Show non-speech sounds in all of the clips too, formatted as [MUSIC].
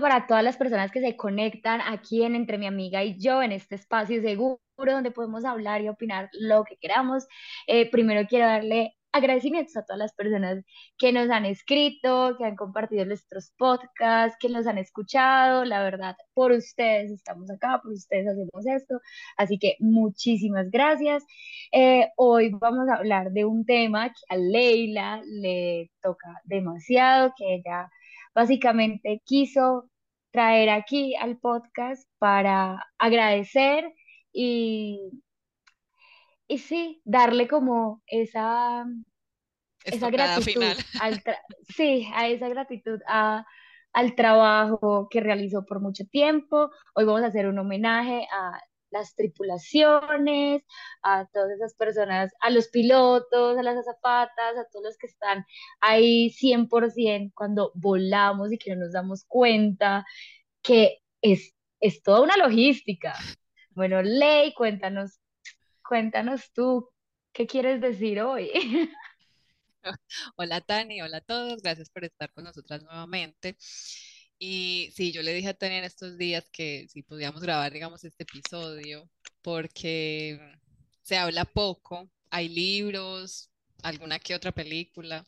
para todas las personas que se conectan aquí en Entre mi amiga y yo, en este espacio seguro donde podemos hablar y opinar lo que queramos. Eh, primero quiero darle agradecimientos a todas las personas que nos han escrito, que han compartido nuestros podcasts, que nos han escuchado. La verdad, por ustedes estamos acá, por ustedes hacemos esto. Así que muchísimas gracias. Eh, hoy vamos a hablar de un tema que a Leila le toca demasiado, que ella básicamente quiso traer aquí al podcast para agradecer y y sí, darle como esa, esa gratitud, [LAUGHS] al sí, a esa gratitud a, al trabajo que realizó por mucho tiempo. Hoy vamos a hacer un homenaje a las tripulaciones, a todas esas personas, a los pilotos, a las azafatas, a todos los que están ahí 100% cuando volamos y que no nos damos cuenta que es, es toda una logística. Bueno, Ley, cuéntanos Cuéntanos tú, ¿qué quieres decir hoy? [LAUGHS] Hola Tani, hola a todos, gracias por estar con nosotras nuevamente. Y sí, yo le dije a Tani en estos días que si podíamos grabar, digamos, este episodio, porque se habla poco, hay libros, alguna que otra película,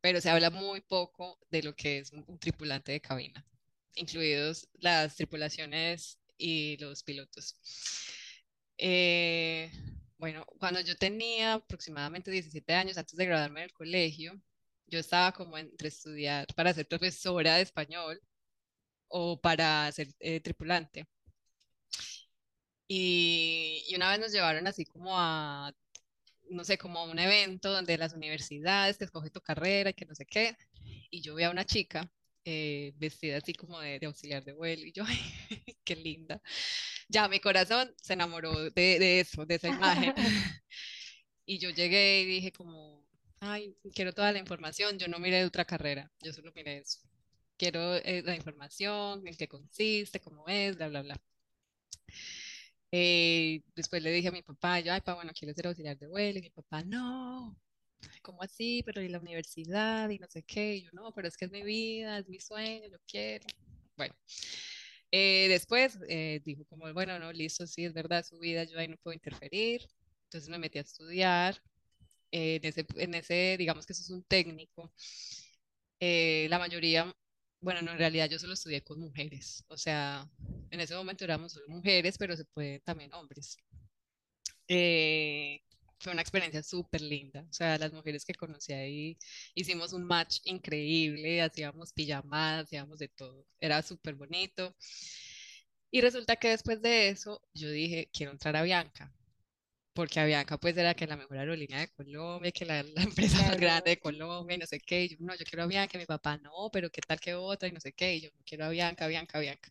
pero se habla muy poco de lo que es un, tripulante de cabina, incluidos las tripulaciones y los pilotos. Eh, bueno, cuando yo tenía aproximadamente 17 años, antes de graduarme del colegio, yo estaba como entre estudiar para ser profesora de español o para ser eh, tripulante. Y, y, una vez nos llevaron así como a, no sé, como a un evento donde las universidades te escoge tu carrera y que no sé qué. Y yo vi a una chica eh, vestida así como de, de, auxiliar de vuelo y yo, [LAUGHS] ay, qué linda ya mi corazón se enamoró de, de eso, de esa imagen. [LAUGHS] y yo llegué y dije como, ay, quiero toda la información, yo no miré de otra carrera, yo solo miré eso. Quiero eh, la información, en qué consiste, cómo es, bla, bla, bla. Eh, después le dije a mi papá, yo, ay, papá, bueno, quiero ser auxiliar de vuelo. Y mi papá, no, ¿cómo así? Pero y la universidad y no sé qué. Y yo, no, pero es que es mi vida, es mi sueño, yo quiero. Bueno, eh, después eh, dijo como, bueno, no, listo, sí, es verdad, su vida, yo ahí no puedo interferir. Entonces me metí a estudiar. Eh, en, ese, en ese, digamos que eso es un técnico. la mayoría, bueno, no, en realidad yo solo estudié con mujeres. O sea, en ese momento éramos solo mujeres, pero se pueden también hombres fue una experiencia súper linda. O sea, las mujeres que conocí ahí hicimos un match increíble, hacíamos pijamadas, hacíamos de todo. Era súper bonito. Y resulta que después de eso, yo dije, quiero entrar a Bianca. Porque Avianca pues era que la mejor aerolínea de Colombia, que la, [LAUGHS] la empresa más grande de Colombia y no sé qué. Y yo, no, yo quiero Avianca, mi papá no, pero qué tal que otra y no sé qué. Y yo, no quiero Avianca, Avianca, Avianca.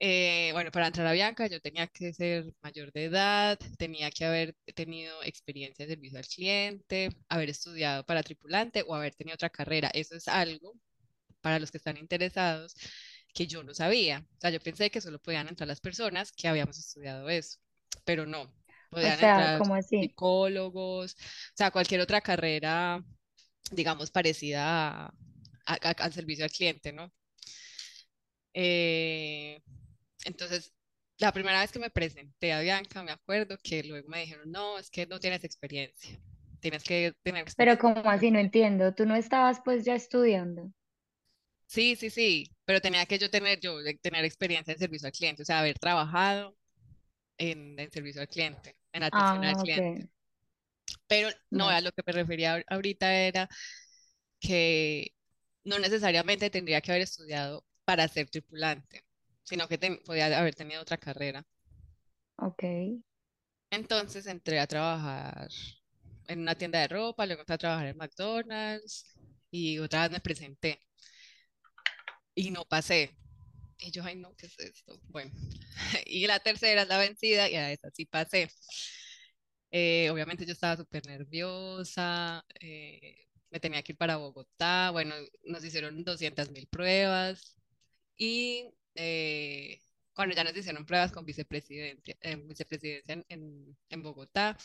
Eh, bueno, para entrar a Bianca yo tenía que ser mayor de edad, tenía que haber tenido experiencia de servicio al cliente, haber estudiado para tripulante o haber tenido otra carrera. Eso es algo para los que están interesados que yo no sabía. O sea, yo pensé que solo podían entrar las personas que habíamos estudiado eso, pero no. Podían entrar psicólogos, o sea, cualquier otra carrera, digamos, parecida al servicio al cliente, ¿no? Eh, entonces, la primera vez que me presenté a Bianca, me acuerdo que luego me dijeron, no, es que no tienes experiencia, tienes que tener experiencia. Pero ¿cómo así? No entiendo, ¿tú no estabas pues ya estudiando? Sí, sí, sí, pero tenía que yo tener, yo tener experiencia en servicio al cliente, o sea, haber trabajado en, servicio al cliente, en atención al ah, cliente. Pero no, a lo que me refería ahorita era que no necesariamente tendría que haber estudiado para ser tripulante sino que podía haber tenido otra carrera. Ok. Entonces entré a trabajar en una tienda de ropa, luego entré a trabajar en McDonald's y otra vez me presenté. Y no pasé. Y yo, ay, no, ¿qué es esto? Bueno, [LAUGHS] y la tercera es la vencida y a esa sí pasé. Eh, obviamente yo estaba súper nerviosa, eh, me tenía que ir para Bogotá, bueno, nos hicieron 200 mil pruebas y eh, cuando ya nos hicieron pruebas con vicepresidencia, vicepresidencia en, en, Bogotá,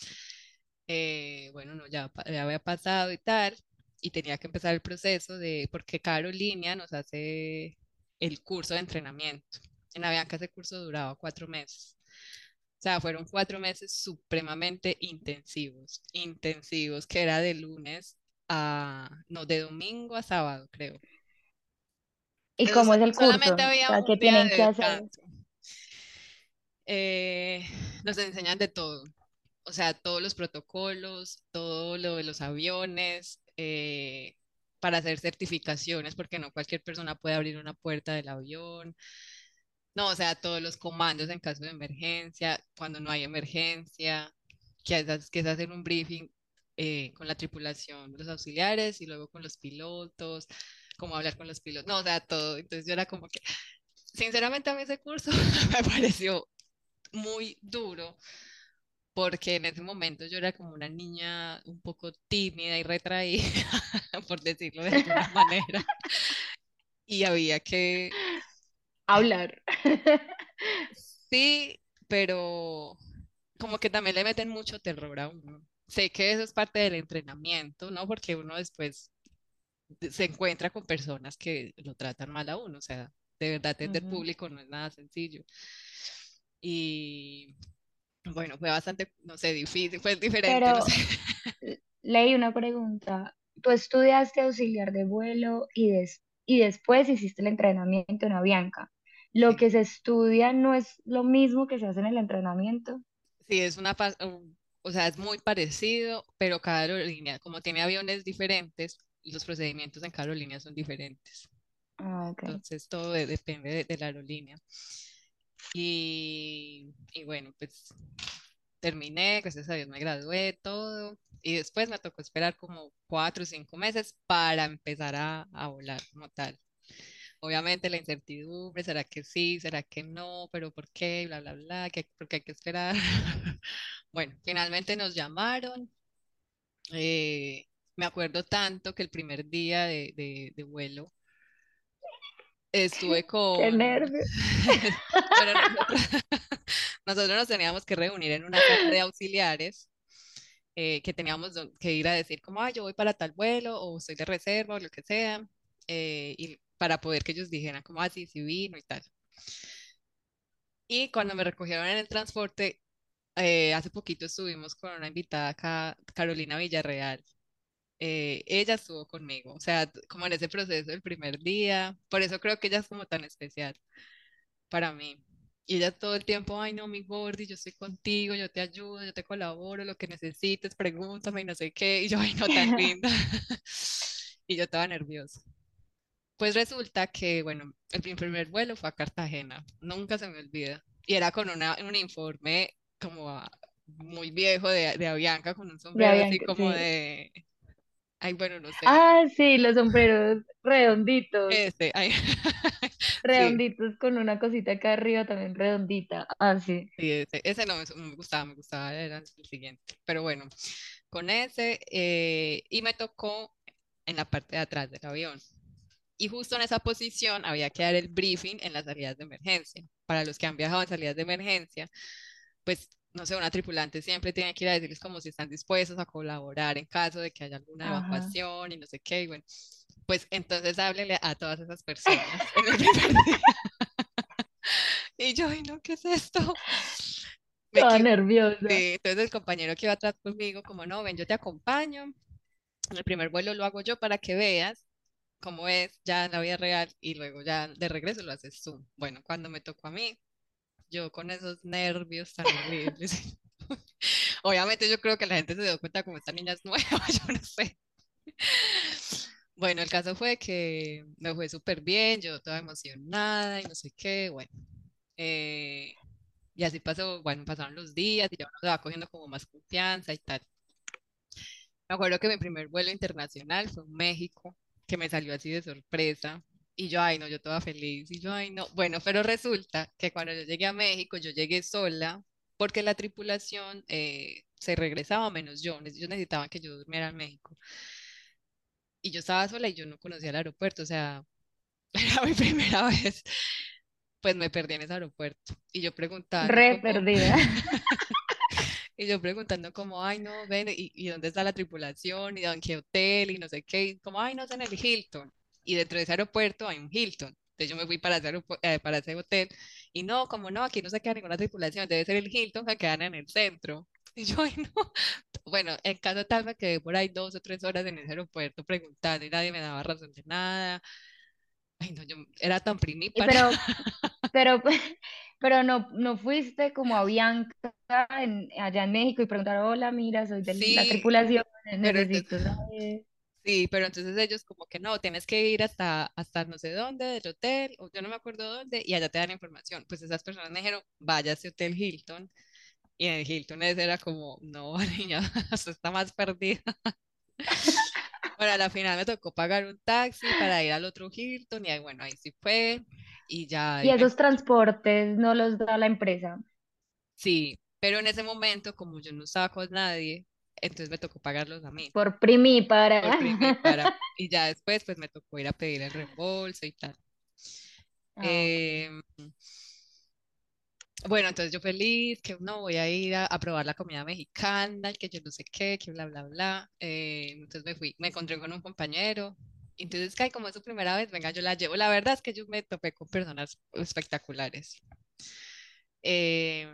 bueno, no, ya, ya había pasado y tal, y tenía que empezar el proceso de, porque Carolina nos hace el curso de entrenamiento. En Avianca ese curso duraba cuatro meses. O sea, fueron cuatro meses supremamente intensivos, intensivos, que era de lunes a, no, de domingo a sábado, creo. ¿Y cómo es el curso? Solamente había un día de descanso. Eh, nos enseñan de todo, o sea, todos los protocolos, todo lo de los aviones, eh, para hacer certificaciones, porque no cualquier persona puede abrir una puerta del avión. No, o sea, todos los comandos en caso de emergencia, cuando no hay emergencia, que es, que es hacer un briefing eh, con la tripulación, los auxiliares y luego con los pilotos, cómo hablar con los pilotos, no, o sea, todo. Entonces yo era como que, sinceramente a mí ese curso [LAUGHS] me pareció muy duro porque en ese momento yo era como una niña un poco tímida y retraída, [LAUGHS] por decirlo de alguna [LAUGHS] manera, y había que hablar. Sí, pero como que también le meten mucho terror a uno. Sé que eso es parte del entrenamiento, ¿no? Porque uno después se encuentra con personas que lo tratan mal a uno, o sea, de verdad atender público no es nada sencillo. Y bueno, fue bastante, no sé, difícil, fue diferente. Pero leí una pregunta. Tú estudiaste auxiliar de vuelo y, y después hiciste el entrenamiento en Avianca. ¿Lo que se estudia no es lo mismo que se hace en el entrenamiento? Sí, es una, o sea, es muy parecido, pero cada aerolínea, como tiene aviones diferentes, los procedimientos en cada aerolínea son diferentes. Ah, Entonces todo depende de la aerolínea. Y, y bueno, pues terminé, gracias a Dios me gradué, todo. Y después me tocó esperar como cuatro o cinco meses para empezar a, a volar como tal. Obviamente la incertidumbre, ¿será que sí? ¿Será que no? ¿Pero por qué? Bla, bla, bla, ¿qué, porque hay que esperar. [LAUGHS] bueno, finalmente nos llamaron. Eh, me acuerdo tanto que el primer día de, de, de vuelo estuve con... ¡Qué nervios! [LAUGHS] [LAUGHS] nosotros, nos teníamos que reunir en una casa de auxiliares eh, que teníamos que ir a decir como, ah, yo voy para tal vuelo o soy de reserva o lo que sea, eh, y para poder que ellos dijeran como, ah, sí, sí vino y tal. Y cuando me recogieron en el transporte, eh, hace poquito estuvimos con una invitada acá, Carolina Villarreal, eh, ella estuvo conmigo, o sea, como en ese proceso del primer día, por eso creo que ella es como tan especial para mí. Y ella todo el tiempo, ay no, mi Gordy, yo estoy contigo, yo te ayudo, yo te colaboro, lo que necesites, pregúntame y no sé qué. Y yo, ay no, tan [LAUGHS] linda. [LAUGHS] y yo estaba nerviosa. Pues resulta que, bueno, el primer vuelo fue a Cartagena, nunca se me olvida. Y era con una, un informe como muy viejo de, de Avianca, con un sombrero así como de Ay, bueno, no sé. Ah, sí, los sombreros redonditos. Este, ay. [LAUGHS] redonditos con una cosita acá arriba también redondita. Ah, sí. Sí, ese, ese no, me gustaba, me gustaba, era el siguiente. Pero bueno, con ese, eh, y me tocó en la parte de atrás del avión. Y justo en esa posición había que dar el briefing en las salidas de emergencia. Para los que han viajado en salidas de emergencia, pues no sé, una tripulante siempre tiene que ir a decirles como si están dispuestos a colaborar en caso de que haya alguna evacuación y no sé qué. Y bueno, pues entonces háblele a todas esas personas [LAUGHS] [LAUGHS] y yo, ay, no, ¿qué es esto? [LAUGHS] Me nerviosa. Sí, entonces el compañero que iba atrás conmigo, como no, ven, yo te acompaño. El primer vuelo lo hago yo para que veas cómo es ya en la vida real y luego ya de regreso lo haces tú. Bueno, cuando me tocó a mí, yo con esos nervios tan horribles. [LAUGHS] Obviamente yo creo que la gente se dio cuenta como esta niña es nueva, [LAUGHS] yo no sé. Bueno, el caso fue que me fue súper bien, yo toda emocionada y no sé qué, bueno. Eh, y así pasó, bueno, pasaron los días y ya uno se va cogiendo como más confianza y tal. Me acuerdo que mi primer vuelo internacional fue en México, que me salió así de sorpresa Y yo, ay, no, yo toda feliz. Y yo, ay, no. Bueno, pero resulta que cuando yo llegué a México, yo llegué sola porque la tripulación eh, se regresaba menos yo. Ellos necesitaban que yo durmiera en México. Y yo estaba sola y yo no conocía el aeropuerto. O sea, [LAUGHS] era mi primera [LAUGHS] vez. Pues me perdí en ese aeropuerto. Y yo preguntaba. Re perdida. [LAUGHS] Y yo preguntando como, ay, no, ven, ¿y, y dónde está la tripulación? ¿Y en qué hotel? Y no sé qué. Y como, ay, no, es en el Hilton. Y dentro de ese aeropuerto hay un Hilton. Entonces yo me fui para ese, eh, para ese hotel. Y no, como no, aquí no se queda ninguna tripulación. Debe ser el Hilton que quedan en el centro. [LAUGHS] Y yo, ay, no. [LAUGHS] Bueno, en caso tal me quedé por ahí dos o tres horas en ese aeropuerto preguntando y nadie me daba razón de nada. Ay, no, yo era tan primípara. Pero, [LAUGHS] pero, pero no, no fuiste como a Bianca en, allá en México y preguntar, hola, mira, soy de la tripulación, necesito. Sí, pero entonces ellos como que no, tienes que ir hasta, hasta no sé dónde del hotel, o yo no me acuerdo dónde, y allá te dan información. Pues esas personas me dijeron, vaya a ese hotel Hilton, y en el Hilton ese era como, no, [LAUGHS] niña, usted está más perdida. [LAUGHS] Bueno, a la final me tocó pagar un taxi para ir al otro Hilton, y ahí, bueno, ahí sí fue, y ya Y esos transportes no los da la empresa Sí, pero en ese momento, como yo no estaba con nadie, entonces me tocó pagarlos a mí, por primípara. por para [LAUGHS] y ya después pues me tocó ir a pedir el reembolso y tal. Ok. Em, bueno, entonces yo feliz, que no voy a ir a, a probar la comida mexicana, que yo no sé qué, que bla, bla, bla. Eh, entonces me fui, me encontré con un compañero. Entonces, que como es su primera vez, venga, yo la llevo. La verdad es que yo me topé con personas espectaculares. Eh,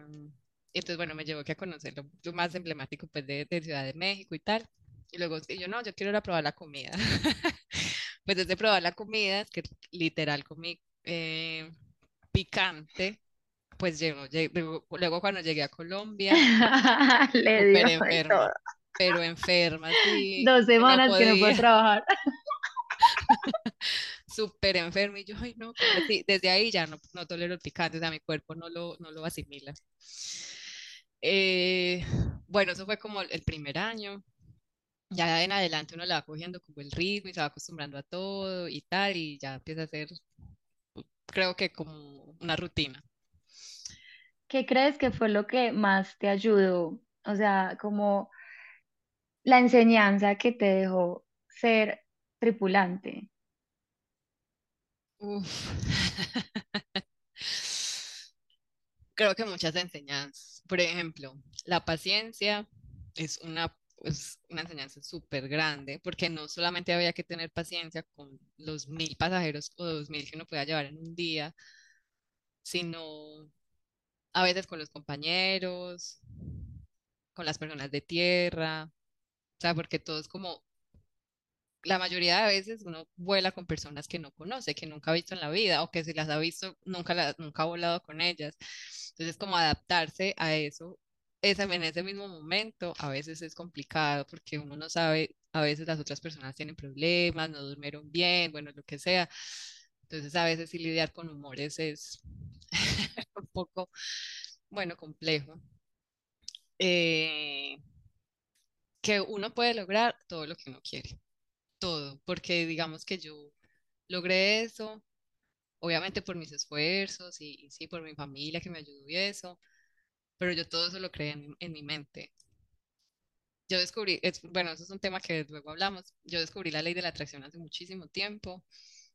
entonces, bueno, me llevó que a conocer lo, lo más emblemático pues, de, de Ciudad de México y tal. Y luego, y yo no, yo quiero ir a probar la comida. [LAUGHS] Pues desde probar la comida, es que literal comí eh, picante, pues llegó, lle- luego, cuando llegué a Colombia, [LAUGHS] Le dio todo. pero enferma, sí, Dos no semanas que no puedo trabajar. [LAUGHS] súper enferma. Y yo, ay, no? Desde ahí ya no, no tolero el picante, o sea, mi cuerpo no lo, no lo asimila. Eh, bueno, eso fue como el primer año. Ya en adelante uno le va cogiendo como el ritmo y se va acostumbrando a todo y tal, y ya empieza a ser, creo que como una rutina. ¿Qué crees que fue lo que más te ayudó? O sea, como la enseñanza que te dejó ser tripulante. Uf. [LAUGHS] Creo que muchas enseñanzas. Por ejemplo, la paciencia es una, es una enseñanza súper grande, porque no solamente había que tener paciencia con los mil pasajeros o dos mil que uno pueda llevar en un día, sino a veces con los compañeros, con las personas de tierra, o sea, porque todo es como la mayoría de veces uno vuela con personas que no conoce, que nunca ha visto en la vida, o que si las ha visto, nunca, la- nunca ha volado con ellas. Entonces, como adaptarse a eso, ese, en ese mismo momento, a veces es complicado porque uno no sabe, a veces las otras personas tienen problemas, no durmieron bien, bueno, lo que sea. Entonces, a veces sí lidiar con humores es [LAUGHS] un poco, bueno, complejo. Eh, que uno puede lograr todo lo que uno quiere todo, porque digamos que yo logré eso, obviamente por mis esfuerzos y, y sí, por mi familia que me ayudó y eso, pero yo todo eso lo creé en, en mi mente. Yo descubrí, es, bueno, eso es un tema que luego hablamos, yo descubrí la ley de la atracción hace muchísimo tiempo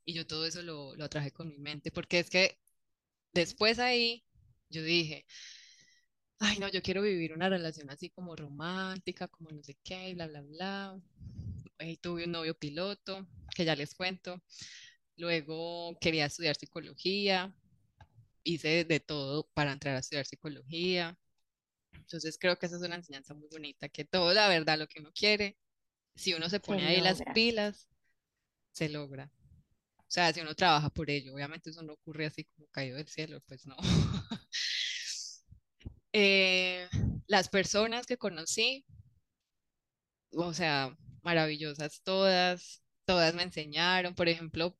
y yo todo eso lo, lo atraje con mi mente, porque es que después ahí yo dije, ay no, yo quiero vivir una relación así como romántica, como no sé qué, bla, bla, bla. Y tuve un novio piloto, que ya les cuento. Luego quería estudiar psicología, hice de todo para entrar a estudiar psicología. Entonces creo que esa es una enseñanza muy bonita, que todo, la verdad, lo que uno quiere, si uno se Se pone ahí las pilas, se logra. O sea, si uno trabaja por ello, obviamente eso no ocurre así como caído del cielo, pues no. [LAUGHS] Eh, las personas que conocí, o sea, maravillosas todas, todas me enseñaron, por ejemplo,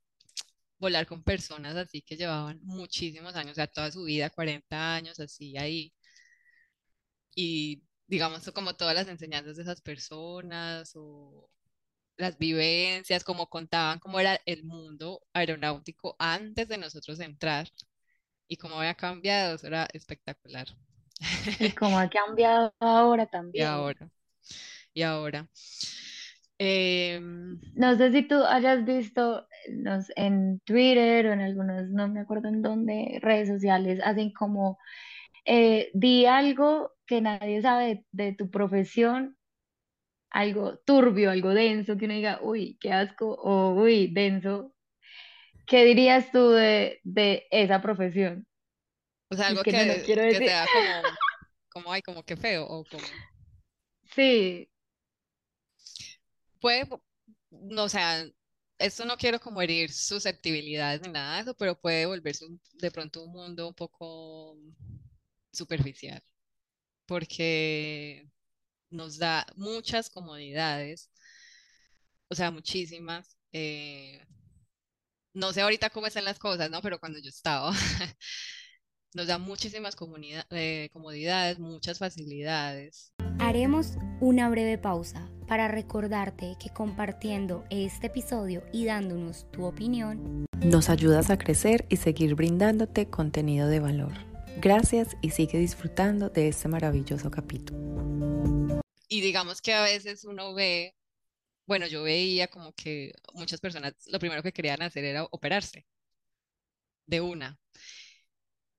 volar con personas así que llevaban muchísimos años, o sea, toda su vida, 40 años, así ahí, y digamos como todas las enseñanzas de esas personas, o las vivencias, cómo contaban cómo era el mundo aeronáutico antes de nosotros entrar y cómo había cambiado, eso era espectacular. Y cómo ha cambiado ahora [LAUGHS] Y también. ahora, y ahora. Em, No sé si tú hayas visto no sé, en Twitter o en algunos, no me acuerdo en dónde, redes sociales, hacen como, eh, di algo que nadie sabe de, de tu profesión, algo turbio, algo denso, que uno diga, uy, qué asco, o uy, denso. ¿Qué dirías tú de, de esa profesión? o sea, Es algo que no lo que, quiero que decir. sea como, como, ay, como que feo, o como, Sí, puede, no, o sea, esto no quiero como herir susceptibilidades ni nada de eso, pero puede volverse un- de pronto un mundo un poco superficial, porque nos da muchas comodidades, o sea, muchísimas. eh, no sé ahorita cómo están las cosas, ¿no? Pero cuando yo estaba, [LAUGHS] nos da muchísimas eh, comodidades, muchas facilidades. Haremos una breve pausa para recordarte que compartiendo este episodio y dándonos tu opinión, Nos ayudas a crecer y seguir brindándote contenido de valor. Gracias y sigue disfrutando de este maravilloso capítulo. Y digamos que a veces uno ve, bueno, yo veía como que muchas personas lo primero que querían hacer era operarse de una.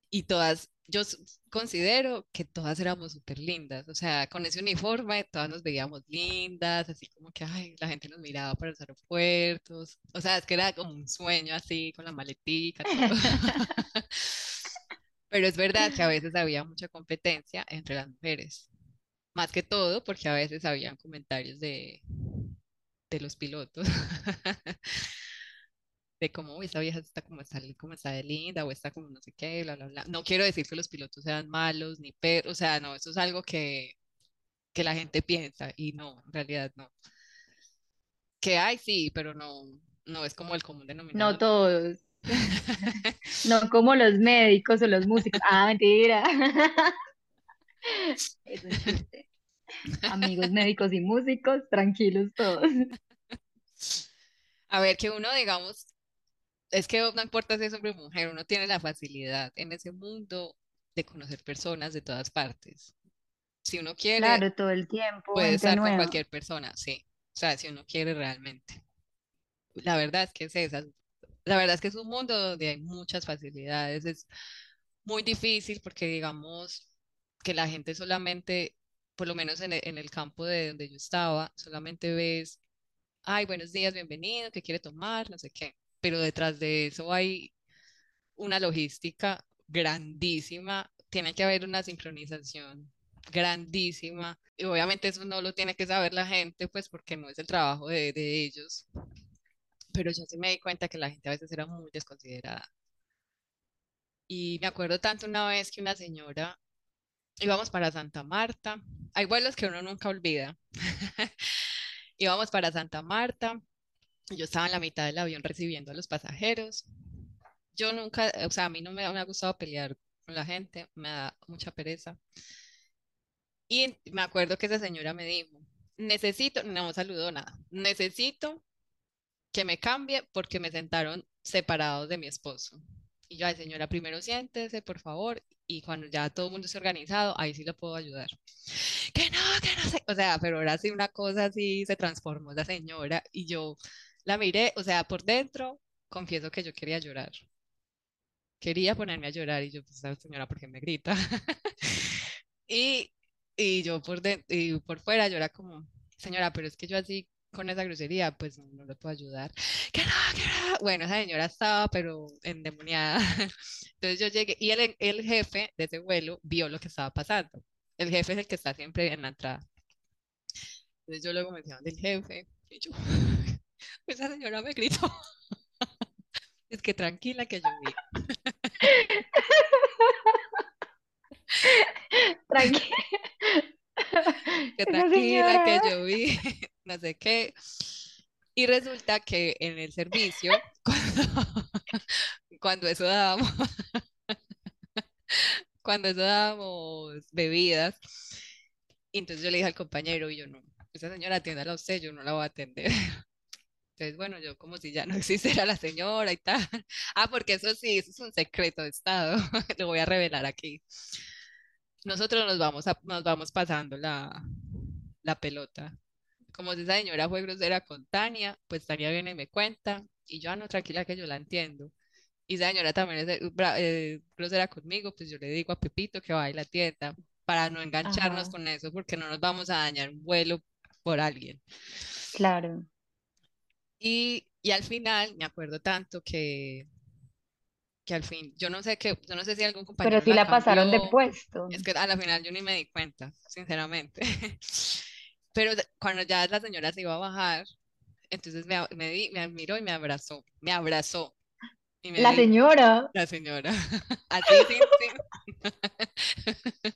Y todas, yo considero que todas éramos súper lindas. O sea, con ese uniforme todas nos veíamos lindas, así como que, ay, la gente nos miraba para los aeropuertos. O sea, es que era como un sueño así, con la maletica, todo. [LAUGHS] Pero es verdad que a veces había mucha competencia entre las mujeres. Más que todo porque a veces habían comentarios de, de los pilotos. [LAUGHS] De cómo "Uy, esa vieja está como está, como está de linda o está como no sé qué, bla, bla, bla. No quiero decir que los pilotos sean malos ni perros, o sea, no, eso es algo que, que la gente piensa y no, en realidad no. Que hay, sí, pero no, no es como el común no denominador. todos, [LAUGHS] no como los médicos o los músicos. Ah, mentira. [LAUGHS] [LAUGHS] Es un chiste. Amigos médicos y músicos, tranquilos todos. A ver, que uno, digamos, es que no importa si es hombre o mujer, uno tiene la facilidad en ese mundo de conocer personas de todas partes. Si uno quiere, Claro, todo el tiempo, puede estar con cualquier persona, sí. O sea, si uno quiere realmente. La verdad es que es esa. La verdad es que es un mundo donde hay muchas facilidades. Es muy difícil porque digamos que la gente solamente, por lo menos en el, en el campo de donde yo estaba, solamente ves, ay, buenos días, bienvenido, ¿qué quiere tomar? No sé qué. Pero detrás de eso hay una logística grandísima. Tiene que haber una sincronización grandísima. Y obviamente eso no lo tiene que saber la gente, pues porque no es el trabajo de, ellos. Pero yo sí me di cuenta que la gente a veces era muy desconsiderada. Y me acuerdo tanto una vez que una señora, íbamos para Santa Marta, hay vuelos que uno nunca olvida. [LAUGHS] Íbamos para Santa Marta, yo estaba en la mitad del avión recibiendo a los pasajeros. Yo nunca, o sea, a mí no me, me ha gustado pelear con la gente, me da mucha pereza. Y me acuerdo que esa señora me dijo, necesito, no saludó nada, necesito que me cambie porque me sentaron separados de mi esposo. Y yo, ay señora, primero siéntese, por favor, y cuando ya todo el mundo esté organizado, ahí sí le puedo ayudar. Que no, que no sé, o sea, pero ahora sí una cosa así se transformó la señora y yo la miré, o sea, por dentro, confieso que yo quería llorar. Quería ponerme a llorar y yo, pues, señora, ¿por qué me grita? [LAUGHS] Y, y yo por dentro, y por fuera yo era como, señora, pero es que yo así con esa grosería, pues no, no le puedo ayudar. Que no, que no. Bueno, esa señora estaba, pero endemoniada. [LAUGHS] Entonces yo llegué y el, el jefe de ese vuelo vio lo que estaba pasando. El jefe es el que está siempre en la entrada. Entonces yo luego me decía del jefe y yo, [LAUGHS] esa señora me gritó. [LAUGHS] Es que tranquila que yo vi. [LAUGHS] Tranquila. que tranquila, que yo vi, no sé qué. Y resulta que en el servicio, cuando, cuando eso dábamos, cuando eso dábamos bebidas, entonces yo le dije al compañero, y yo no, esa señora atiéndala a usted, yo no la voy a atender. Entonces, bueno, yo como si ya no [LAUGHS] existiera la señora y tal. Ah, porque eso sí, eso es un secreto de Estado, [LAUGHS] lo voy a revelar aquí. Nosotros nos vamos, a, nos vamos pasando la, la pelota. Como si esa señora fue grosera con Tania, pues Tania viene y me cuenta, y yo, ah, no, tranquila que yo la entiendo. Y esa señora también es eh, grosera conmigo, pues yo le digo a Pepito que vaya a la tienda para no engancharnos con eso, porque no nos vamos a dañar un vuelo por alguien. Claro. Y, y al final me acuerdo tanto que, que al fin, yo no sé qué, yo no sé si algún compañero Pero si la, pasaron de puesto. Es que a la final yo ni me di cuenta, sinceramente. [LAUGHS] Pero cuando ya la señora se iba a bajar, entonces me, me, me admiró y me abrazó, me abrazó. la señora. La señora. [LAUGHS] Así, sí, sí. [LAUGHS]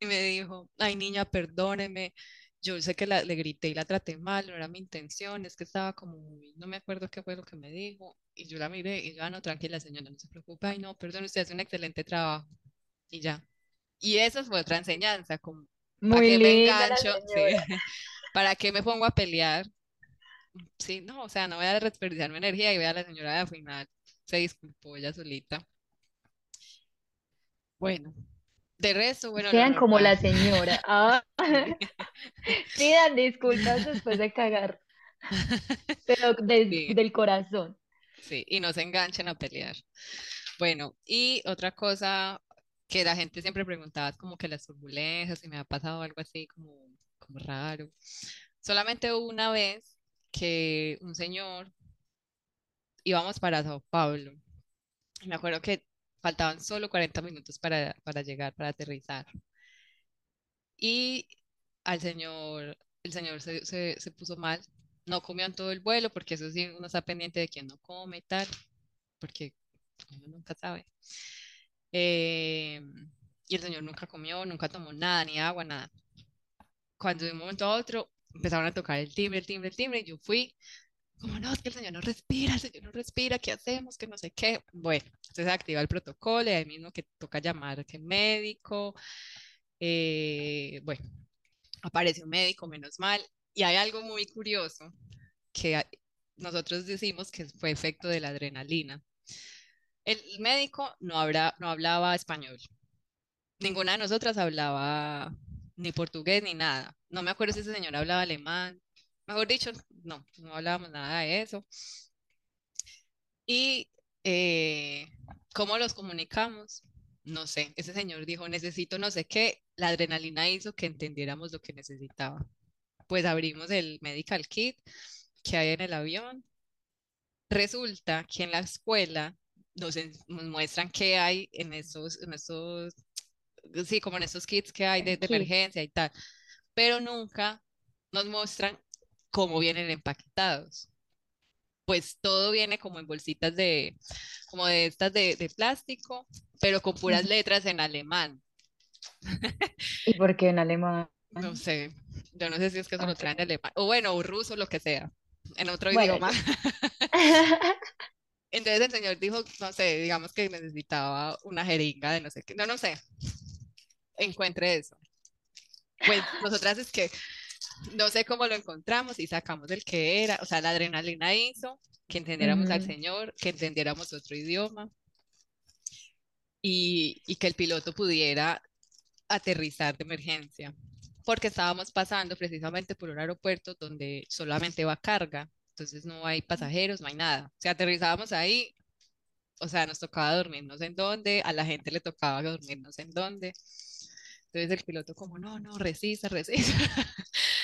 y me dijo, ay niña, perdóneme, yo sé que la, le grité y la traté mal, no era mi intención, es que estaba como muy, no me acuerdo qué fue lo que me dijo, y yo la miré y yo, ah, no, tranquila señora, no se preocupe, ay no, perdón, usted hace un excelente trabajo, y ya. Y eso fue otra enseñanza, como, ¿para qué me engancho? [LAUGHS] ¿Para qué me pongo a pelear? Sí, no, o sea, no voy a desperdiciar mi energía y vea a la señora de al final, se disculpó ella solita. Bueno, de resto, bueno. Sean como la señora. [LAUGHS] Ah. [LAUGHS] [LAUGHS] Pidan disculpas después de cagar. Pero del corazón. Sí, y no se enganchen a pelear. Bueno, y otra cosa que la gente siempre preguntaba, como que las turbulencias, si me ha pasado algo así como, como raro. Solamente una vez que un señor íbamos para Sao Paulo. Me acuerdo que faltaban solo 40 minutos para, para llegar, para aterrizar. Y al señor, el señor se, se, puso mal, no comió en todo el vuelo, porque eso sí, uno está pendiente de quién no come y tal, porque uno nunca sabe. Eh, y el señor nunca comió, nunca tomó nada, ni agua, nada. Cuando de un momento a otro empezaron a tocar el timbre, el timbre, el timbre, y yo fui, como no, es que el señor no respira, el señor no respira, ¿qué hacemos? Que no sé qué. Bueno, entonces se activa el protocolo y ahí mismo que toca llamar que médico. Eh, bueno, aparece un médico, menos mal. Y hay algo muy curioso que nosotros decimos que fue efecto de la adrenalina. El médico no, habrá, no hablaba español. Ninguna de nosotras hablaba ni portugués ni nada. No me acuerdo si ese señor hablaba alemán, Mejor dicho, no, no hablábamos nada de eso. Y eh, cómo los comunicamos, no sé. Ese señor dijo, necesito no sé qué. La adrenalina hizo que entendiéramos lo que necesitaba. Pues abrimos el medical kit que hay en el avión. Resulta que en la escuela nos, muestran qué hay en esos, en esos, sí, como en esos kits que hay de, de emergencia y tal, pero nunca nos muestran cómo vienen empaquetados. Pues todo viene como en bolsitas de, como de estas de, plástico, pero con puras letras en alemán. ¿Y por qué en alemán? No sé, yo no sé si es que eso lo traen en alemán, o bueno, o ruso, lo que sea, en otro idioma. [LAUGHS] Entonces el señor dijo, no sé, digamos que necesitaba una jeringa de no sé qué, no, no sé, encuentre eso. Pues nosotras es que no sé cómo lo encontramos y sacamos el que era, o sea, la adrenalina hizo que entendiéramos al Señor, que entendiéramos otro idioma y, y que el piloto pudiera aterrizar de emergencia, porque estábamos pasando precisamente por un aeropuerto donde solamente va carga, entonces no hay pasajeros, no hay nada. Si aterrizábamos ahí, o sea, nos tocaba dormirnos en dónde, a la gente le tocaba dormirnos en dónde. Entonces el piloto como, no, no, resista, resista.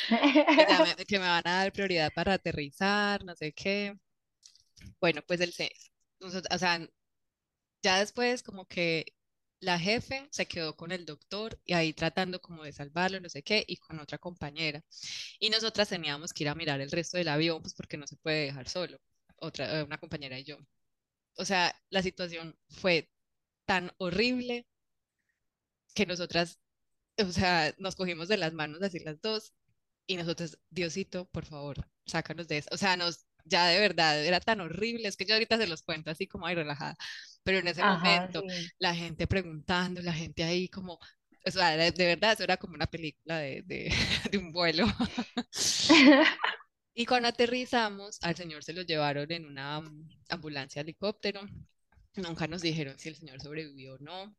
[LAUGHS] que, me, van a dar prioridad para aterrizar, no sé qué. Bueno, pues el, o sea, ya después como que la jefe se quedó con el doctor y ahí tratando como de salvarlo, no sé qué, y con otra compañera. Y nosotras teníamos que ir a mirar el resto del avión, pues porque no se puede dejar solo, otra, una compañera y yo. O sea, la situación fue tan horrible que nosotras, o sea, nos cogimos de las manos así las dos y nosotros, Diosito, por favor, sácanos de eso. O sea, nos, ya de verdad, era tan horrible, es que yo ahorita se los cuento así como ahí relajada, pero en ese momento la gente preguntando, la gente ahí como, o sea, de, verdad, eso era como una película de, de, [LAUGHS] de un vuelo. [LAUGHS] Y cuando aterrizamos, al señor se lo llevaron en una ambulancia helicóptero. Nunca nos dijeron si el señor sobrevivió o no.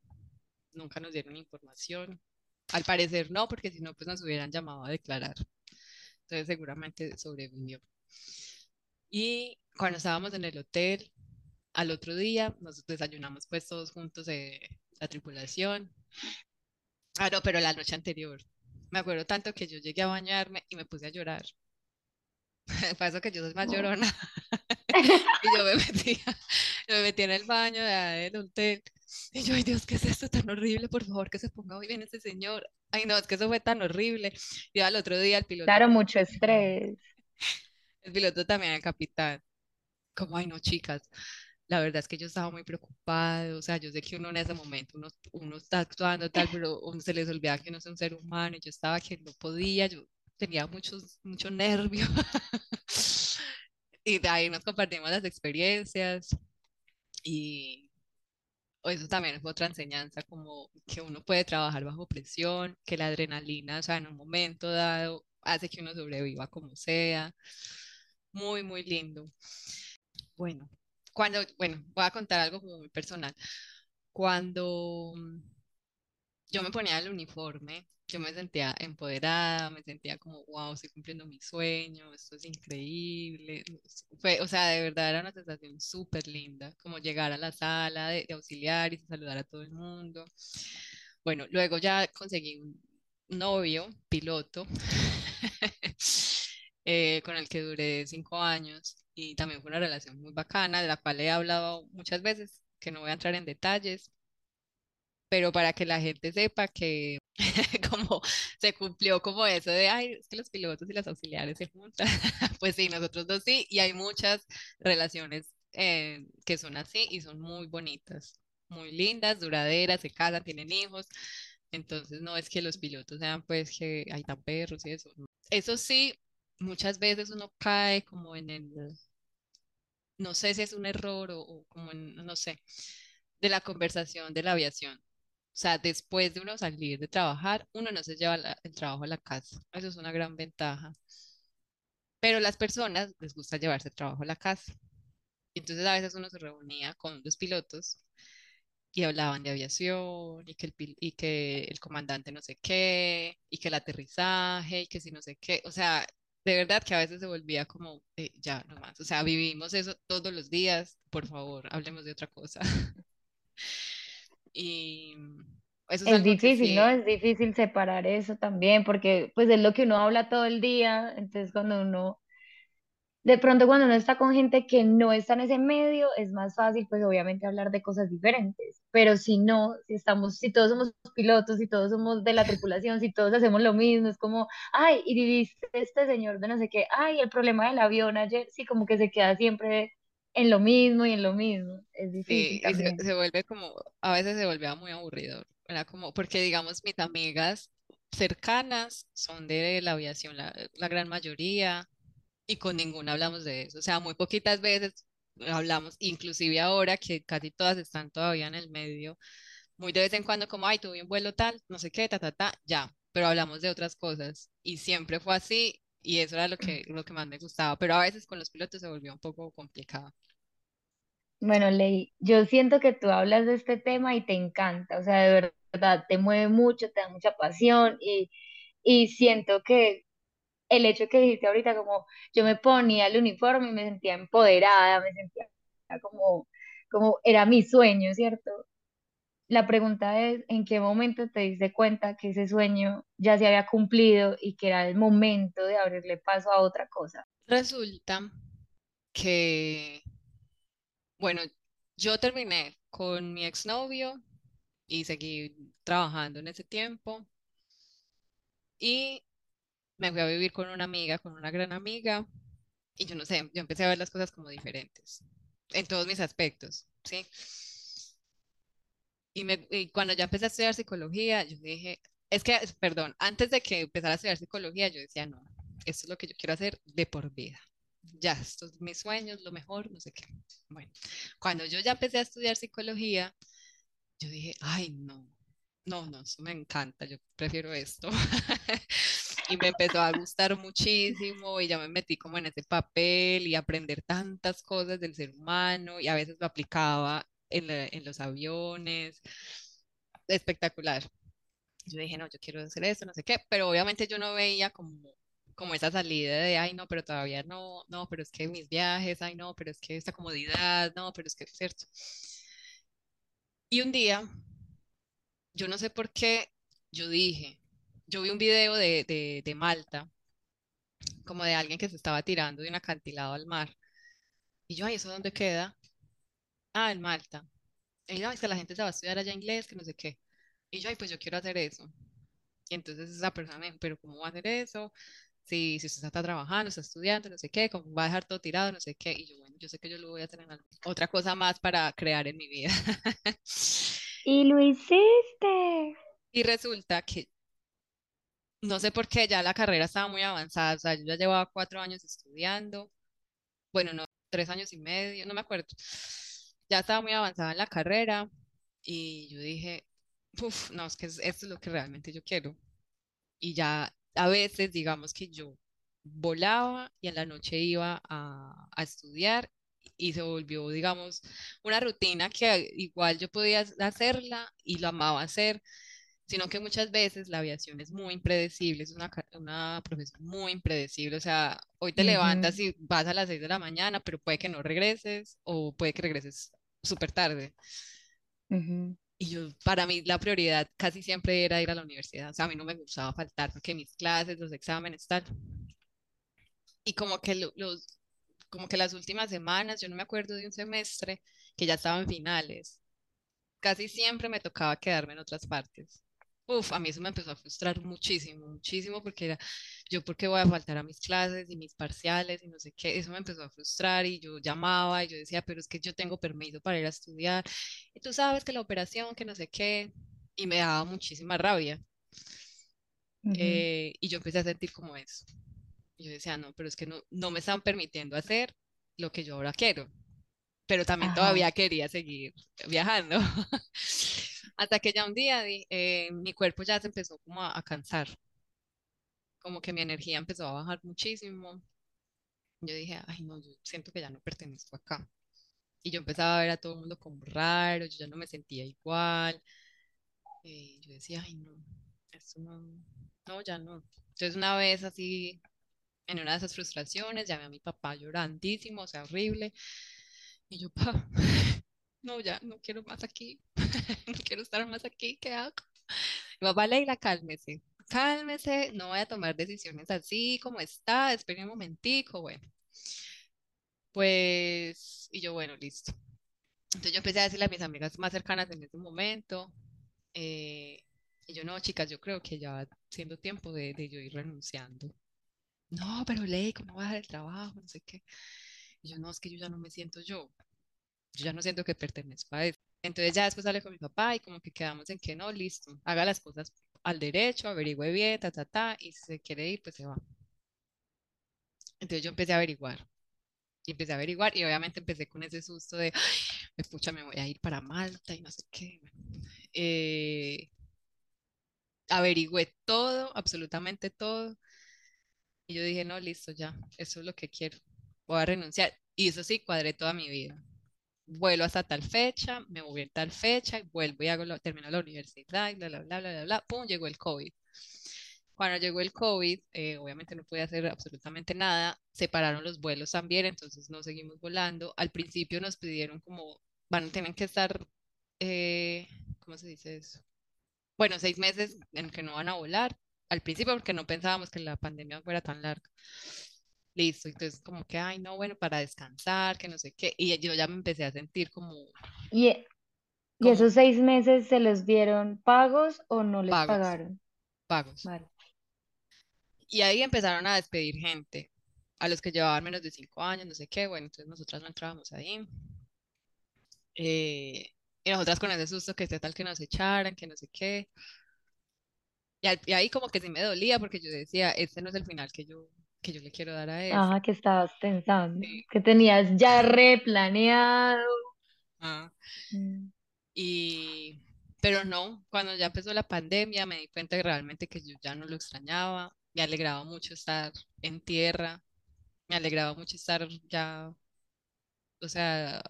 Nunca nos dieron información. Al parecer no, porque si no, pues nos hubieran llamado a declarar. Entonces seguramente sobrevivió. Y cuando estábamos en el hotel, al otro día nos desayunamos pues todos juntos de la tripulación. Ah, no, pero la noche anterior. Me acuerdo tanto que yo llegué a bañarme y me puse a llorar. [LAUGHS] Para que yo soy más llorona. [LAUGHS] y yo me metía, [LAUGHS] me metí en el baño del hotel. Y yo, ay Dios, ¿qué es esto tan horrible? Por favor, que se ponga muy bien ese señor. Ay, no, es que eso fue tan horrible. Y al otro día el piloto. Claro, mucho estrés. El piloto también, el capitán. Como, ay, no, chicas, la verdad es que yo estaba muy preocupado, o sea, yo sé que uno en ese momento, uno, uno está actuando tal, pero uno se les olvida que uno es un ser humano y yo estaba que no podía, yo tenía muchos, mucho nervio. [LAUGHS] y de ahí nos compartimos las experiencias y eso también fue otra enseñanza, como que uno puede trabajar bajo presión, que la adrenalina, o sea, en un momento dado, hace que uno sobreviva como sea. Muy, muy lindo. Bueno, cuando, bueno, voy a contar algo como muy personal. Cuando yo me ponía el uniforme, yo me sentía empoderada, me sentía como, wow, estoy cumpliendo mi sueño, esto es increíble. Fue, o sea, de verdad era una sensación súper linda, como llegar a la sala de, auxiliar y saludar a todo el mundo. Bueno, luego ya conseguí un novio, piloto, [LAUGHS] eh, con el que duré cinco años y también fue una relación muy bacana, de la cual he hablado muchas veces, que no voy a entrar en detalles, pero para que la gente sepa que [LAUGHS] como se cumplió como eso de, ay, es que los pilotos y las auxiliares se juntan, [LAUGHS] pues sí, nosotros dos sí, y hay muchas relaciones eh, que son así y son muy bonitas, muy lindas, duraderas, se casan, tienen hijos, entonces no es que los pilotos sean pues que hay tan perros y eso. Eso sí, muchas veces uno cae como en el no sé si es un error o, como, no sé, de la conversación de la aviación. O sea, después de uno salir de trabajar, uno no se lleva el trabajo a la casa. Eso es una gran ventaja. Pero las personas les gusta llevarse el trabajo a la casa. Entonces a veces uno se reunía con los pilotos y hablaban de aviación y que el, y que el comandante no sé qué y que el aterrizaje y que si no sé qué. O sea, de verdad que a veces se volvía como, eh, ya, no más, o sea, vivimos eso todos los días, por favor, hablemos de otra cosa. [LAUGHS] y eso es, es difícil, ¿no? Es difícil separar eso también, porque pues es lo que uno habla todo el día, entonces cuando uno de pronto cuando uno está con gente que no está en ese medio, es más fácil, pues obviamente hablar de cosas diferentes. Pero si no, si estamos, si todos somos pilotos, si todos somos de la tripulación, si todos hacemos lo mismo, es como, ay, y viviste este señor de no sé qué, ay, el problema del avión ayer, sí, como que se queda siempre en lo mismo y en lo mismo. Es difícil. Sí, se, se, vuelve como, a veces se vuelve muy aburrido, ¿verdad? Como, porque digamos, mis amigas cercanas son de la aviación, la, la gran mayoría y con ninguna hablamos de eso. O sea, muy poquitas veces hablamos, inclusive ahora que casi todas están todavía en el medio, muy de vez en cuando como, ay, tuve un vuelo tal, no sé qué, ta, ta, ta, ya, pero hablamos de otras cosas y siempre fue así y eso era lo que, [CLEARS THROAT] lo que más me gustaba, pero a veces con los pilotos se volvió un poco complicado. Bueno, Ley, yo siento que tú hablas de este tema y te encanta, o sea, de verdad, te mueve mucho, te da mucha pasión y, y siento que el hecho que dijiste ahorita, como yo me ponía el uniforme y me sentía empoderada, me sentía como, como era mi sueño, ¿cierto? La pregunta es, ¿en qué momento te diste cuenta que ese sueño ya se había cumplido y que era el momento de abrirle paso a otra cosa? Resulta que, bueno, yo terminé con mi exnovio y seguí trabajando en ese tiempo. Y me fui a vivir con una amiga, con una gran amiga, y yo no sé, yo empecé a ver las cosas como diferentes, en todos mis aspectos, ¿sí? Y, me, y cuando ya empecé a estudiar psicología, yo dije, es que, perdón, antes de que empezara a estudiar psicología, yo decía, no, esto es lo que yo quiero hacer de por vida. Ya, estos son mis sueños, lo mejor, no sé qué. Bueno, cuando yo ya empecé a estudiar psicología, yo dije, ay, no, no, no, eso me encanta, yo prefiero esto. [LAUGHS] y me empezó a gustar muchísimo y ya me metí como en ese papel y aprender tantas cosas del ser humano y a veces lo aplicaba en, en los aviones. Espectacular. Yo dije, no, yo quiero hacer eso, no sé qué, pero obviamente yo no veía como como esa salida de, ay, no, pero todavía no, no, pero es que mis viajes, ay, no, pero es que esta comodidad, no, pero es que es cierto. Y un día, yo no sé por qué, yo dije, yo vi un video de, de, de Malta, como de alguien que se estaba tirando de un acantilado al mar. Y yo, ay, ¿eso dónde queda? Ah, en Malta. Y yo, es que la gente se va a estudiar allá inglés, que no sé qué. Y yo, ay, pues yo quiero hacer eso. Y entonces esa persona me dijo, pero ¿cómo va a hacer eso? si, si usted está trabajando, está estudiando, no sé qué, como va a dejar todo tirado, no sé qué, y yo, bueno, yo sé que yo lo voy a tener otra cosa más para crear en mi vida. [LAUGHS] y lo hiciste. Y resulta que no sé por qué ya la carrera estaba muy avanzada, o sea, yo ya llevaba cuatro años estudiando, bueno, no, tres años y medio, no me acuerdo, ya estaba muy avanzada en la carrera y yo dije, uff, no, es que esto es lo que realmente yo quiero. Y ya a veces, digamos que yo volaba y en la noche iba a, estudiar y se volvió, digamos, una rutina que igual yo podía hacerla y lo amaba hacer, sino que muchas veces la aviación es muy impredecible, es una, una profesión muy impredecible, o sea, hoy te levantas y vas a las 6 de la mañana, pero puede que no regreses o puede que regreses súper tarde. Y yo, para mí la prioridad casi siempre era ir a la universidad. O sea, a mí no me gustaba faltar porque mis clases, los exámenes, tal. Y como que los, como que las últimas semanas, yo no me acuerdo de un semestre que ya estaba en finales. Casi siempre me tocaba quedarme en otras partes. Uf, a mí eso me empezó a frustrar muchísimo, muchísimo, porque era, yo, ¿por qué voy a faltar a mis clases y mis parciales y no sé qué? Eso me empezó a frustrar y yo llamaba y yo decía, pero es que yo tengo permiso para ir a estudiar. Y tú sabes que la operación, que no sé qué, y me daba muchísima rabia. Eh, y yo empecé a sentir como eso. Y yo decía, no, pero es que no, no me están permitiendo hacer lo que yo ahora quiero. Pero también todavía quería seguir viajando. [LAUGHS] Hasta que ya un día eh, mi cuerpo ya se empezó como a, cansar, como que mi energía empezó a bajar muchísimo. Yo dije, ay no, yo siento que ya no pertenezco acá. Y yo empezaba a ver a todo el mundo como raro, yo ya no me sentía igual. Y yo decía, ay no, esto no, no, ya no. Entonces una vez así, en una de esas frustraciones, llamé a mi papá llorandísimo, o sea, horrible. Y yo, pa, [LAUGHS] no, ya no quiero más aquí, [LAUGHS] quiero estar más aquí, ¿qué hago? Mi papá, Leila, cálmese, cálmese, no voy a tomar decisiones así como está, espere un momentico, bueno. Pues, y yo, bueno, listo. Entonces yo empecé a decirle a mis amigas más cercanas en ese momento, eh, y yo, no, chicas, yo creo que ya va siendo tiempo de, yo ir renunciando. No, pero Ley, ¿cómo va a dejar el trabajo? No sé qué. Y yo, no, es que yo ya no me siento yo yo ya no siento que pertenezco a eso. Entonces ya después sale con mi papá y como que quedamos en que no, listo, haga las cosas al derecho, averigüe bien, ta, ta, ta, y si se quiere ir, pues se va. Entonces yo empecé a averiguar. Y empecé a averiguar y obviamente empecé con ese susto de, pucha, me voy a ir para Malta y no sé qué. Eh, averigüé todo, absolutamente todo. Y yo dije, no, listo, ya, eso es lo que quiero. Voy a renunciar. Y eso sí, cuadré toda mi vida vuelo hasta tal fecha, me voy a tal fecha, vuelvo y hago lo, termino la universidad, bla, bla, bla, bla, bla, bla, pum, llegó el COVID. Cuando llegó el COVID, eh, obviamente no pude hacer absolutamente nada, separaron los vuelos también, entonces no seguimos volando. Al principio nos pidieron como, van a tener que estar, eh, ¿cómo se dice eso? Bueno, seis meses en que no van a volar, al principio porque no pensábamos que la pandemia fuera tan larga listo, entonces como que, ay, no, bueno, para descansar, que no sé qué, y yo ya me empecé a sentir como... ¿Y, ¿y esos seis meses se les dieron pagos o no les pagaron? Pagos. Y ahí empezaron a despedir gente, a los que llevaban menos de cinco años, no sé qué, bueno, entonces nosotras no entrábamos ahí. Eh, y nosotras con ese susto que esté tal que nos echaran, que no sé qué. Y, y, ahí como que sí me dolía porque yo decía, este no es el final que yo, que yo le quiero dar a él. Ajá, que estabas pensando, que tenías ya replaneado. Ah. Mm. Y, pero no, cuando ya empezó la pandemia me di cuenta realmente que yo ya no lo extrañaba, me alegraba mucho estar en tierra, me alegraba mucho estar ya, o sea,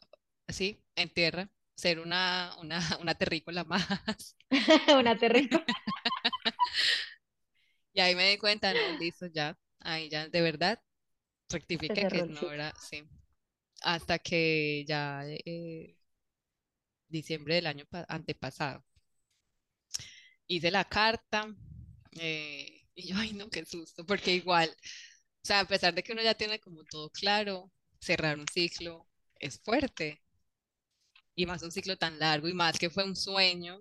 así, en tierra, ser una, una, [LAUGHS] una terrícola más. [LAUGHS] una terrícola. [LAUGHS] y ahí me di cuenta, no, listo, ya, ahí ya, de verdad, rectifiqué que no era, sí, hasta que ya eh, diciembre del año antepasado. Hice la carta eh, y yo, ay no, qué susto, porque igual, o sea, a pesar de que uno ya tiene como todo claro, cerrar un ciclo es fuerte. Y más un ciclo tan largo y más que fue un sueño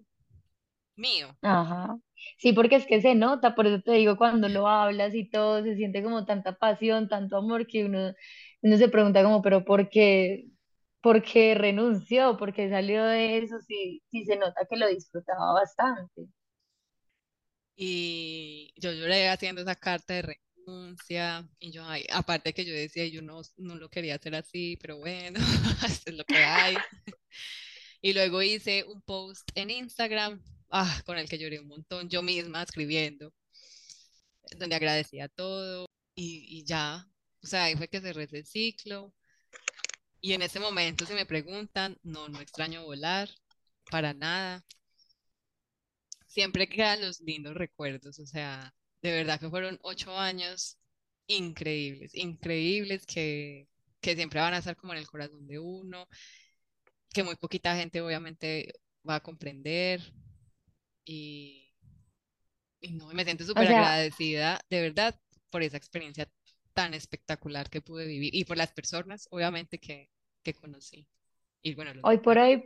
mío. Ajá. Sí, porque es que se nota, por eso te digo, cuando lo hablas y todo, se siente como tanta pasión, tanto amor, que uno, uno se pregunta como, pero ¿por qué? ¿Por qué renunció? ¿Por qué salió de eso? Sí, sí se nota que lo disfrutaba bastante. Y yo lloré haciendo esa carta de renuncia. Y yo, ay, aparte que yo decía, yo no, no lo quería hacer así, pero bueno, [LAUGHS] esto es lo que hay. [LAUGHS] Y luego hice un post en Instagram, ah, con el que lloré un montón, yo misma escribiendo, donde agradecía todo y, ya, o sea, ahí fue que cerré ese ciclo. Y en ese momento, si me preguntan, no, no extraño volar, para nada siempre quedan los lindos recuerdos, o sea, de verdad que fueron ocho años increíbles, increíbles que, que siempre van a estar como en el corazón de uno, que muy poquita gente obviamente va a comprender y, y no, me siento súper agradecida, de verdad, por esa experiencia tan espectacular que pude vivir y por las personas, obviamente, que, que conocí. Y bueno, hoy por hoy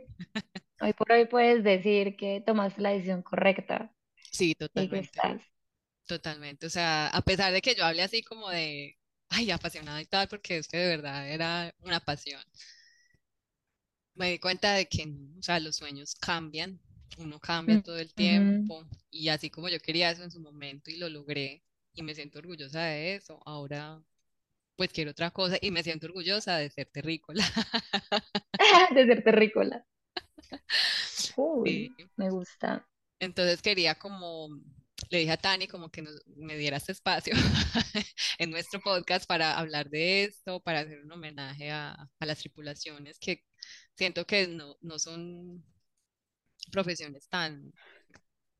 Hoy por hoy puedes decir que tomaste la decisión correcta Sí, totalmente. Totalmente. O sea, a pesar de que yo hable así como de, ay, apasionada y tal, porque es que de verdad era una pasión. Me di cuenta de que, o sea, los sueños cambian, uno cambia mm, todo el tiempo y así como yo quería eso en su momento y lo logré y me siento orgullosa de eso, ahora pues quiero otra cosa y me siento orgullosa de ser terrícola. [LAUGHS] [LAUGHS] de ser terrícola. me gusta. Entonces quería como, le dije a Tani como que me diera este espacio [LAUGHS] en nuestro podcast para hablar de esto, para hacer un homenaje a, a las tripulaciones que siento que no, no son profesiones tan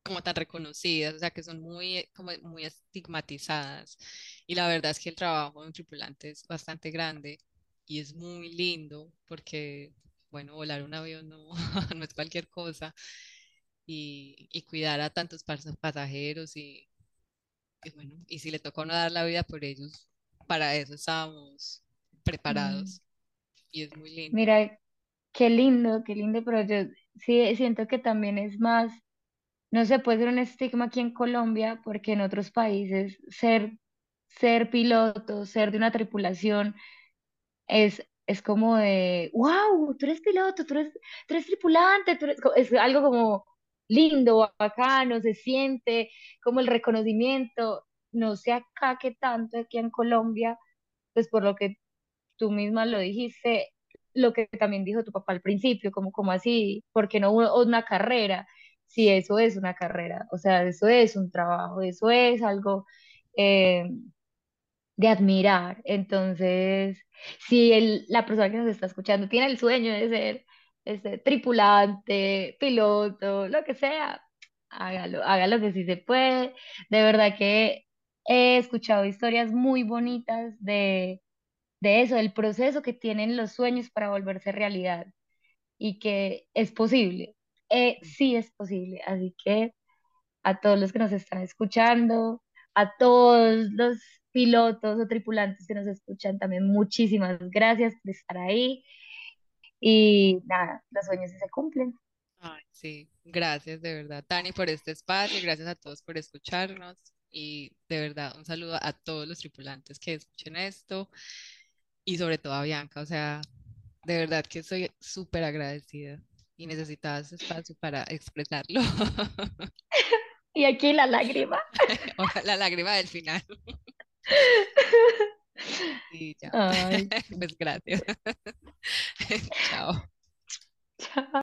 como tan reconocidas, o sea, que son muy, como muy estigmatizadas. Y la verdad es que el trabajo de un tripulante es bastante grande y es muy lindo porque bueno, volar un avión no, [LAUGHS] no es cualquier cosa. Y, y cuidar a tantos pasajeros y, bueno, y si le toca no dar la vida por ellos, para eso estábamos preparados. Mm. Y es muy lindo. Mira, qué lindo, qué lindo, pero yo sí siento que también es más, no se puede ser un estigma aquí en Colombia, porque en otros países ser, ser piloto, ser de una tripulación, es es como de, wow, tú eres piloto, tú eres, tú eres tripulante, tú eres, es algo como lindo, bacano, se siente como el reconocimiento, no sé acá qué tanto aquí en Colombia, pues por lo que tú misma lo dijiste, lo que también dijo tu papá al principio, como, como así, porque no una carrera, si eso es una carrera, o sea, eso es un trabajo, eso es algo eh, de admirar. Entonces, si el, la persona que nos está escuchando tiene el sueño de ser este, tripulante, piloto, lo que sea, hágalo, hágalo que sí se puede. De verdad que he escuchado historias muy bonitas de, de eso, del proceso que tienen los sueños para volverse realidad y que es posible. Eh, sí es posible. Así que a todos los que nos están escuchando, a todos los pilotos o tripulantes que nos escuchan también, muchísimas gracias por estar ahí. Y nada, los sueños se cumplen. Ay, sí, gracias de verdad, Tani, por este espacio, gracias a todos por escucharnos y de verdad un saludo a todos los tripulantes que escuchen esto y sobre todo a Bianca, o sea, de verdad que estoy súper agradecida y necesitaba ese espacio para expresarlo. [LAUGHS] Y aquí la lágrima. [LAUGHS] la lágrima del final. [LAUGHS] Sí, ya. Pues gracias. Chao. Chao.